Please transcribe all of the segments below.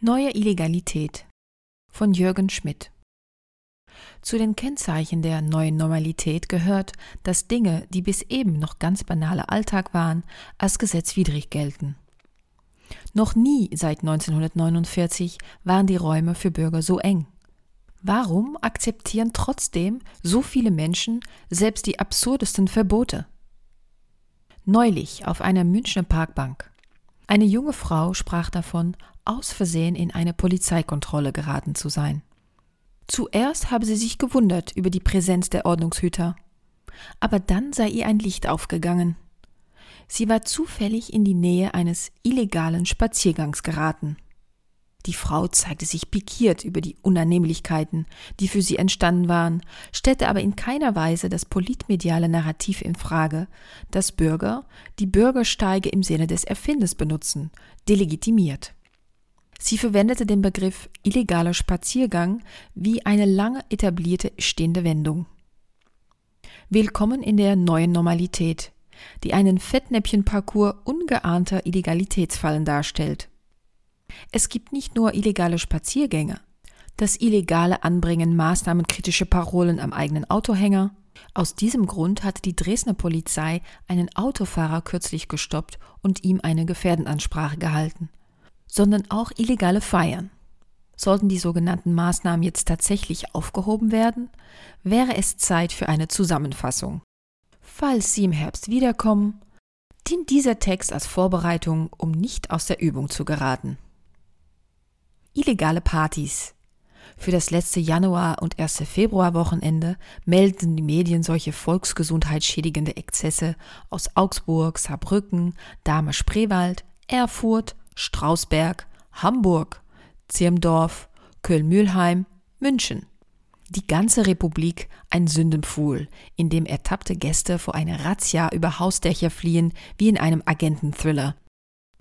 Neue Illegalität von Jürgen Schmidt Zu den Kennzeichen der neuen Normalität gehört, dass Dinge, die bis eben noch ganz banaler Alltag waren, als gesetzwidrig gelten. Noch nie seit 1949 waren die Räume für Bürger so eng. Warum akzeptieren trotzdem so viele Menschen selbst die absurdesten Verbote? Neulich auf einer Münchner Parkbank. Eine junge Frau sprach davon, aus Versehen in eine Polizeikontrolle geraten zu sein. Zuerst habe sie sich gewundert über die Präsenz der Ordnungshüter. Aber dann sei ihr ein Licht aufgegangen. Sie war zufällig in die Nähe eines illegalen Spaziergangs geraten. Die Frau zeigte sich pikiert über die Unannehmlichkeiten, die für sie entstanden waren, stellte aber in keiner Weise das politmediale Narrativ in Frage, dass Bürger die Bürgersteige im Sinne des Erfinders benutzen, delegitimiert. Sie verwendete den Begriff illegaler Spaziergang wie eine lange etablierte stehende Wendung. Willkommen in der neuen Normalität, die einen Fettnäpfchenparcours ungeahnter Illegalitätsfallen darstellt. Es gibt nicht nur illegale Spaziergänge, das illegale Anbringen maßnahmenkritische Parolen am eigenen Autohänger. Aus diesem Grund hat die Dresdner Polizei einen Autofahrer kürzlich gestoppt und ihm eine Gefährdenansprache gehalten sondern auch illegale Feiern. Sollten die sogenannten Maßnahmen jetzt tatsächlich aufgehoben werden, wäre es Zeit für eine Zusammenfassung. Falls Sie im Herbst wiederkommen, dient dieser Text als Vorbereitung, um nicht aus der Übung zu geraten. Illegale Partys. Für das letzte Januar- und erste Februarwochenende melden die Medien solche volksgesundheitsschädigende Exzesse aus Augsburg, Saarbrücken, Dahme-Spreewald, Erfurt, Strausberg, Hamburg, Zirmdorf, Köln-Mühlheim, München. Die ganze Republik ein Sündenpfuhl, in dem ertappte Gäste vor einer Razzia über Hausdächer fliehen, wie in einem Agententhriller.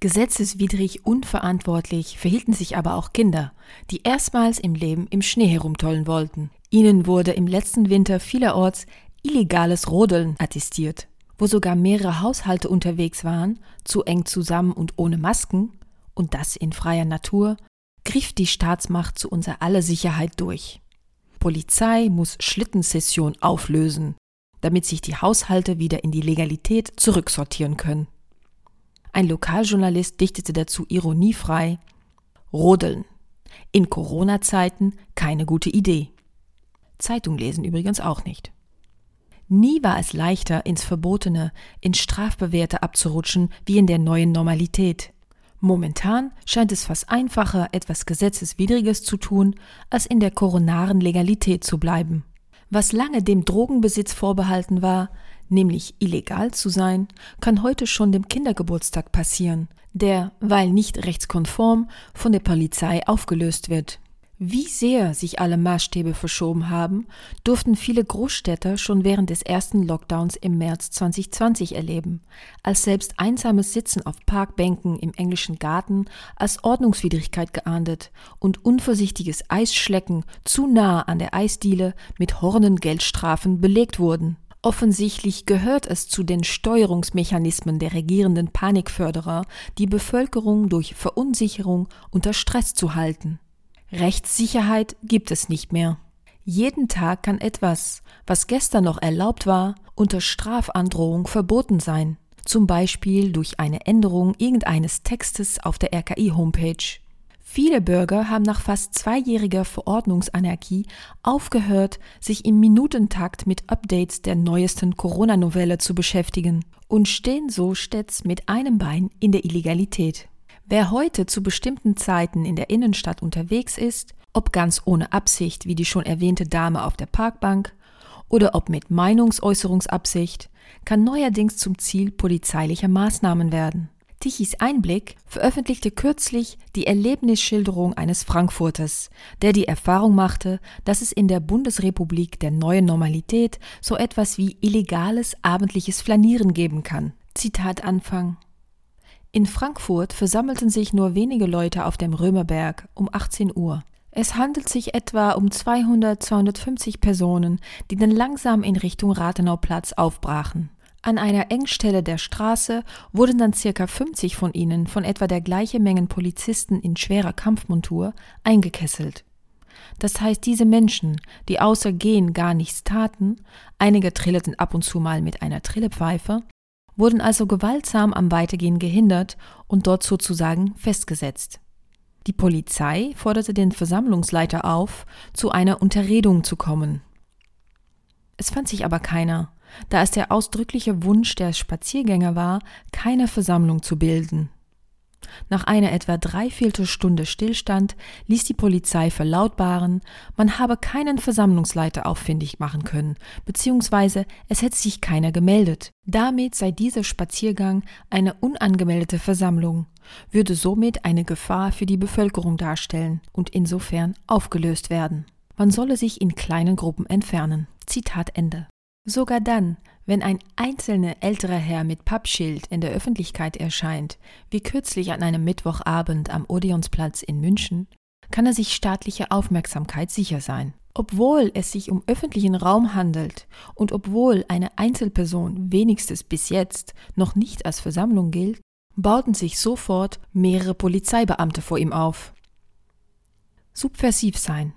Gesetzeswidrig unverantwortlich verhielten sich aber auch Kinder, die erstmals im Leben im Schnee herumtollen wollten. Ihnen wurde im letzten Winter vielerorts illegales Rodeln attestiert. Wo sogar mehrere Haushalte unterwegs waren, zu eng zusammen und ohne Masken, und das in freier Natur, griff die Staatsmacht zu unser aller Sicherheit durch. Polizei muss Schlittensession auflösen, damit sich die Haushalte wieder in die Legalität zurücksortieren können. Ein Lokaljournalist dichtete dazu ironiefrei Rodeln. In Corona-Zeiten keine gute Idee. Zeitung lesen übrigens auch nicht. Nie war es leichter, ins Verbotene, ins Strafbewährte abzurutschen, wie in der neuen Normalität. Momentan scheint es fast einfacher, etwas Gesetzeswidriges zu tun, als in der koronaren Legalität zu bleiben. Was lange dem Drogenbesitz vorbehalten war, nämlich illegal zu sein, kann heute schon dem Kindergeburtstag passieren, der, weil nicht rechtskonform, von der Polizei aufgelöst wird. Wie sehr sich alle Maßstäbe verschoben haben, durften viele Großstädter schon während des ersten Lockdowns im März 2020 erleben, als selbst einsames Sitzen auf Parkbänken im englischen Garten als Ordnungswidrigkeit geahndet und unvorsichtiges Eisschlecken zu nah an der Eisdiele mit Hornengeldstrafen belegt wurden. Offensichtlich gehört es zu den Steuerungsmechanismen der regierenden Panikförderer, die Bevölkerung durch Verunsicherung unter Stress zu halten. Rechtssicherheit gibt es nicht mehr. Jeden Tag kann etwas, was gestern noch erlaubt war, unter Strafandrohung verboten sein, zum Beispiel durch eine Änderung irgendeines Textes auf der RKI-Homepage. Viele Bürger haben nach fast zweijähriger Verordnungsanarchie aufgehört, sich im Minutentakt mit Updates der neuesten Corona-Novelle zu beschäftigen und stehen so stets mit einem Bein in der Illegalität. Wer heute zu bestimmten Zeiten in der Innenstadt unterwegs ist, ob ganz ohne Absicht wie die schon erwähnte Dame auf der Parkbank oder ob mit Meinungsäußerungsabsicht, kann neuerdings zum Ziel polizeilicher Maßnahmen werden. Tichys Einblick veröffentlichte kürzlich die Erlebnisschilderung eines Frankfurters, der die Erfahrung machte, dass es in der Bundesrepublik der neuen Normalität so etwas wie illegales abendliches Flanieren geben kann. Zitat Anfang. In Frankfurt versammelten sich nur wenige Leute auf dem Römerberg um 18 Uhr. Es handelt sich etwa um 200, 250 Personen, die dann langsam in Richtung Rathenauplatz aufbrachen. An einer Engstelle der Straße wurden dann circa 50 von ihnen von etwa der gleichen Mengen Polizisten in schwerer Kampfmontur eingekesselt. Das heißt, diese Menschen, die außer Gehen gar nichts taten, einige trilleten ab und zu mal mit einer Trillepfeife, wurden also gewaltsam am Weitergehen gehindert und dort sozusagen festgesetzt. Die Polizei forderte den Versammlungsleiter auf, zu einer Unterredung zu kommen. Es fand sich aber keiner, da es der ausdrückliche Wunsch der Spaziergänger war, keine Versammlung zu bilden. Nach einer etwa Dreiviertelstunde Stillstand ließ die Polizei verlautbaren, man habe keinen Versammlungsleiter auffindig machen können, beziehungsweise es hätte sich keiner gemeldet. Damit sei dieser Spaziergang eine unangemeldete Versammlung, würde somit eine Gefahr für die Bevölkerung darstellen und insofern aufgelöst werden. Man solle sich in kleinen Gruppen entfernen. Zitat Ende. Sogar dann, wenn ein einzelner älterer Herr mit Pappschild in der Öffentlichkeit erscheint, wie kürzlich an einem Mittwochabend am Odeonsplatz in München, kann er sich staatlicher Aufmerksamkeit sicher sein. Obwohl es sich um öffentlichen Raum handelt und obwohl eine Einzelperson wenigstens bis jetzt noch nicht als Versammlung gilt, bauten sich sofort mehrere Polizeibeamte vor ihm auf. Subversiv sein.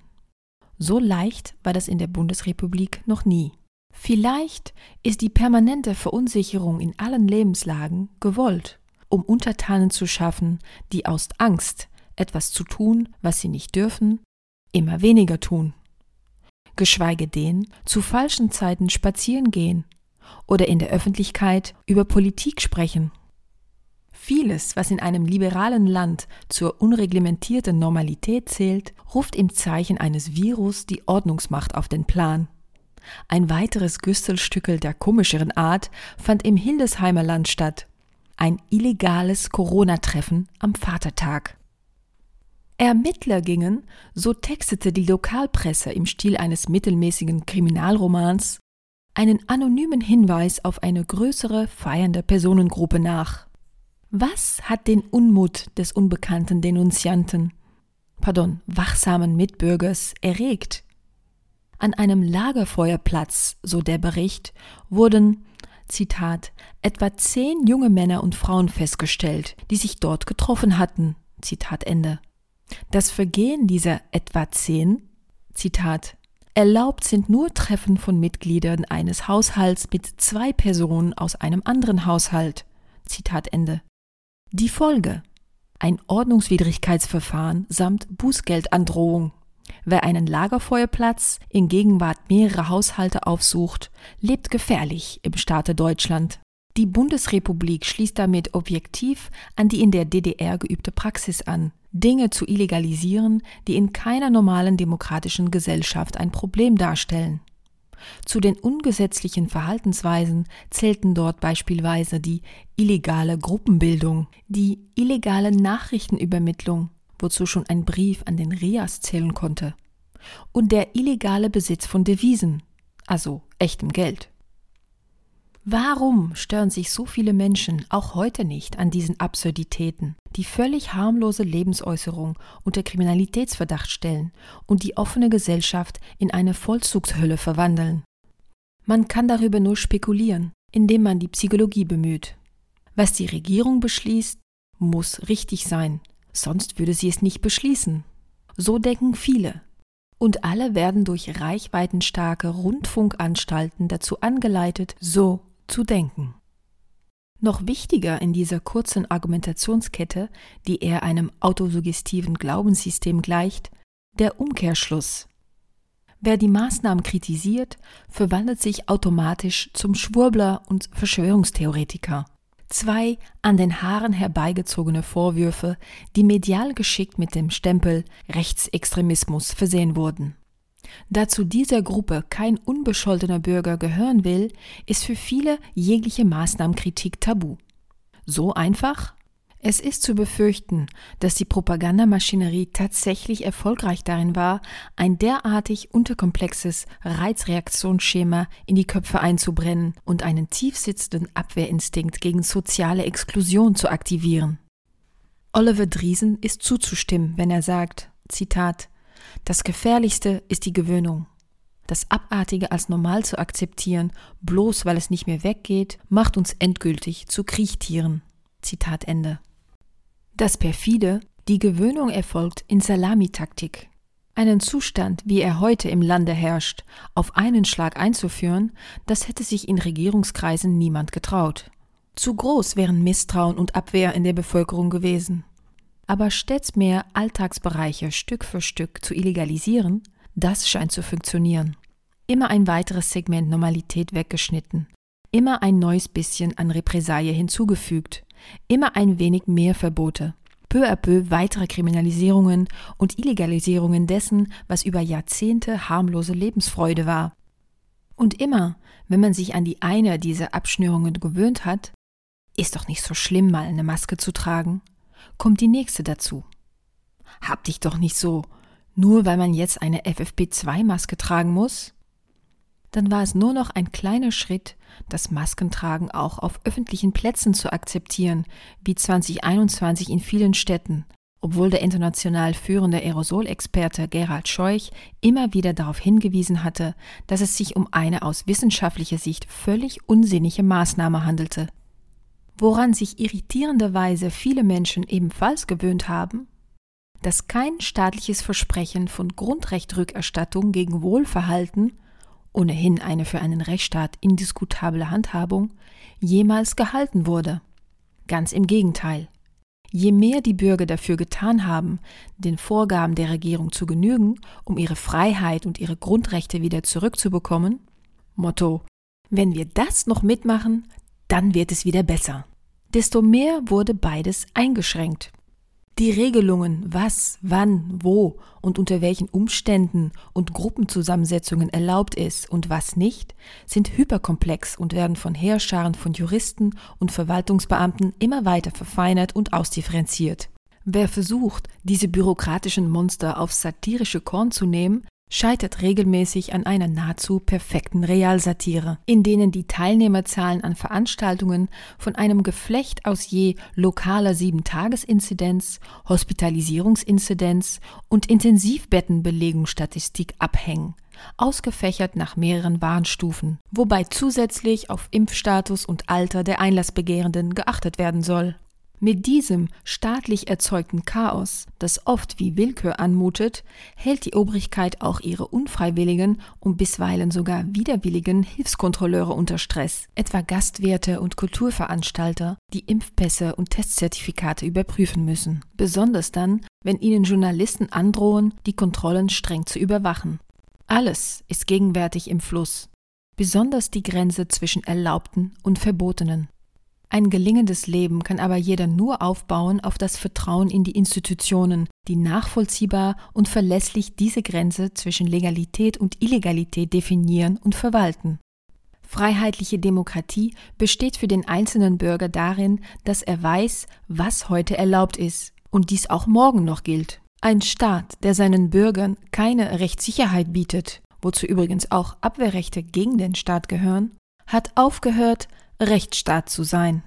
So leicht war das in der Bundesrepublik noch nie. Vielleicht ist die permanente Verunsicherung in allen Lebenslagen gewollt, um Untertanen zu schaffen, die aus Angst, etwas zu tun, was sie nicht dürfen, immer weniger tun. Geschweige denn zu falschen Zeiten spazieren gehen oder in der Öffentlichkeit über Politik sprechen. Vieles, was in einem liberalen Land zur unreglementierten Normalität zählt, ruft im Zeichen eines Virus die Ordnungsmacht auf den Plan. Ein weiteres Güstelstückel der komischeren Art fand im Hildesheimer Land statt. Ein illegales Corona-Treffen am Vatertag. Ermittler gingen, so textete die Lokalpresse im Stil eines mittelmäßigen Kriminalromans, einen anonymen Hinweis auf eine größere feiernde Personengruppe nach. Was hat den Unmut des unbekannten Denunzianten, pardon, wachsamen Mitbürgers erregt? An einem Lagerfeuerplatz, so der Bericht, wurden, Zitat, etwa zehn junge Männer und Frauen festgestellt, die sich dort getroffen hatten. Zitat Ende. Das Vergehen dieser etwa zehn, Zitat, erlaubt sind nur Treffen von Mitgliedern eines Haushalts mit zwei Personen aus einem anderen Haushalt. Zitat Ende. Die Folge ein Ordnungswidrigkeitsverfahren samt Bußgeldandrohung. Wer einen Lagerfeuerplatz in Gegenwart mehrerer Haushalte aufsucht, lebt gefährlich im Staate Deutschland. Die Bundesrepublik schließt damit objektiv an die in der DDR geübte Praxis an, Dinge zu illegalisieren, die in keiner normalen demokratischen Gesellschaft ein Problem darstellen. Zu den ungesetzlichen Verhaltensweisen zählten dort beispielsweise die illegale Gruppenbildung, die illegale Nachrichtenübermittlung, wozu schon ein Brief an den Rias zählen konnte, und der illegale Besitz von Devisen, also echtem Geld. Warum stören sich so viele Menschen auch heute nicht an diesen Absurditäten, die völlig harmlose Lebensäußerung unter Kriminalitätsverdacht stellen und die offene Gesellschaft in eine Vollzugshölle verwandeln? Man kann darüber nur spekulieren, indem man die Psychologie bemüht. Was die Regierung beschließt, muss richtig sein, sonst würde sie es nicht beschließen. So denken viele. Und alle werden durch reichweitenstarke Rundfunkanstalten dazu angeleitet, so zu denken. Noch wichtiger in dieser kurzen Argumentationskette, die eher einem autosuggestiven Glaubenssystem gleicht, der Umkehrschluss. Wer die Maßnahmen kritisiert, verwandelt sich automatisch zum Schwurbler und Verschwörungstheoretiker. Zwei an den Haaren herbeigezogene Vorwürfe, die medial geschickt mit dem Stempel Rechtsextremismus versehen wurden. Da zu dieser Gruppe kein unbescholtener Bürger gehören will, ist für viele jegliche Maßnahmenkritik tabu. So einfach? Es ist zu befürchten, dass die Propagandamaschinerie tatsächlich erfolgreich darin war, ein derartig unterkomplexes Reizreaktionsschema in die Köpfe einzubrennen und einen tiefsitzenden Abwehrinstinkt gegen soziale Exklusion zu aktivieren. Oliver Driesen ist zuzustimmen, wenn er sagt, Zitat, das Gefährlichste ist die Gewöhnung. das Abartige als normal zu akzeptieren, bloß weil es nicht mehr weggeht, macht uns endgültig zu Kriechtieren. Zitat Ende. Das perfide, die Gewöhnung erfolgt in Salamitaktik. Einen Zustand, wie er heute im Lande herrscht, auf einen Schlag einzuführen, das hätte sich in Regierungskreisen niemand getraut. Zu groß wären Misstrauen und Abwehr in der Bevölkerung gewesen. Aber stets mehr Alltagsbereiche Stück für Stück zu illegalisieren, das scheint zu funktionieren. Immer ein weiteres Segment Normalität weggeschnitten, immer ein neues bisschen an Represaille hinzugefügt, immer ein wenig mehr Verbote, peu à peu weitere Kriminalisierungen und Illegalisierungen dessen, was über Jahrzehnte harmlose Lebensfreude war. Und immer, wenn man sich an die eine dieser Abschnürungen gewöhnt hat, ist doch nicht so schlimm, mal eine Maske zu tragen, kommt die nächste dazu. Hab dich doch nicht so, nur weil man jetzt eine FFP2-Maske tragen muss? Dann war es nur noch ein kleiner Schritt, das Maskentragen auch auf öffentlichen Plätzen zu akzeptieren, wie 2021 in vielen Städten, obwohl der international führende Aerosolexperte Gerald Scheuch immer wieder darauf hingewiesen hatte, dass es sich um eine aus wissenschaftlicher Sicht völlig unsinnige Maßnahme handelte. Woran sich irritierenderweise viele Menschen ebenfalls gewöhnt haben, dass kein staatliches Versprechen von Grundrechtrückerstattung gegen Wohlverhalten ohnehin eine für einen Rechtsstaat indiskutable Handhabung, jemals gehalten wurde. Ganz im Gegenteil. Je mehr die Bürger dafür getan haben, den Vorgaben der Regierung zu genügen, um ihre Freiheit und ihre Grundrechte wieder zurückzubekommen, Motto, wenn wir das noch mitmachen, dann wird es wieder besser. Desto mehr wurde beides eingeschränkt. Die Regelungen, was, wann, wo und unter welchen Umständen und Gruppenzusammensetzungen erlaubt ist und was nicht, sind hyperkomplex und werden von Heerscharen von Juristen und Verwaltungsbeamten immer weiter verfeinert und ausdifferenziert. Wer versucht, diese bürokratischen Monster aufs satirische Korn zu nehmen, scheitert regelmäßig an einer nahezu perfekten Realsatire, in denen die Teilnehmerzahlen an Veranstaltungen von einem Geflecht aus je lokaler Sieben-Tages-Inzidenz, Hospitalisierungsinzidenz und Intensivbettenbelegungsstatistik abhängen, ausgefächert nach mehreren Warnstufen, wobei zusätzlich auf Impfstatus und Alter der Einlassbegehrenden geachtet werden soll. Mit diesem staatlich erzeugten Chaos, das oft wie Willkür anmutet, hält die Obrigkeit auch ihre unfreiwilligen und bisweilen sogar widerwilligen Hilfskontrolleure unter Stress, etwa Gastwirte und Kulturveranstalter, die Impfpässe und Testzertifikate überprüfen müssen, besonders dann, wenn ihnen Journalisten androhen, die Kontrollen streng zu überwachen. Alles ist gegenwärtig im Fluss, besonders die Grenze zwischen Erlaubten und Verbotenen. Ein gelingendes Leben kann aber jeder nur aufbauen auf das Vertrauen in die Institutionen, die nachvollziehbar und verlässlich diese Grenze zwischen Legalität und Illegalität definieren und verwalten. Freiheitliche Demokratie besteht für den einzelnen Bürger darin, dass er weiß, was heute erlaubt ist und dies auch morgen noch gilt. Ein Staat, der seinen Bürgern keine Rechtssicherheit bietet, wozu übrigens auch Abwehrrechte gegen den Staat gehören, hat aufgehört, Rechtsstaat zu sein.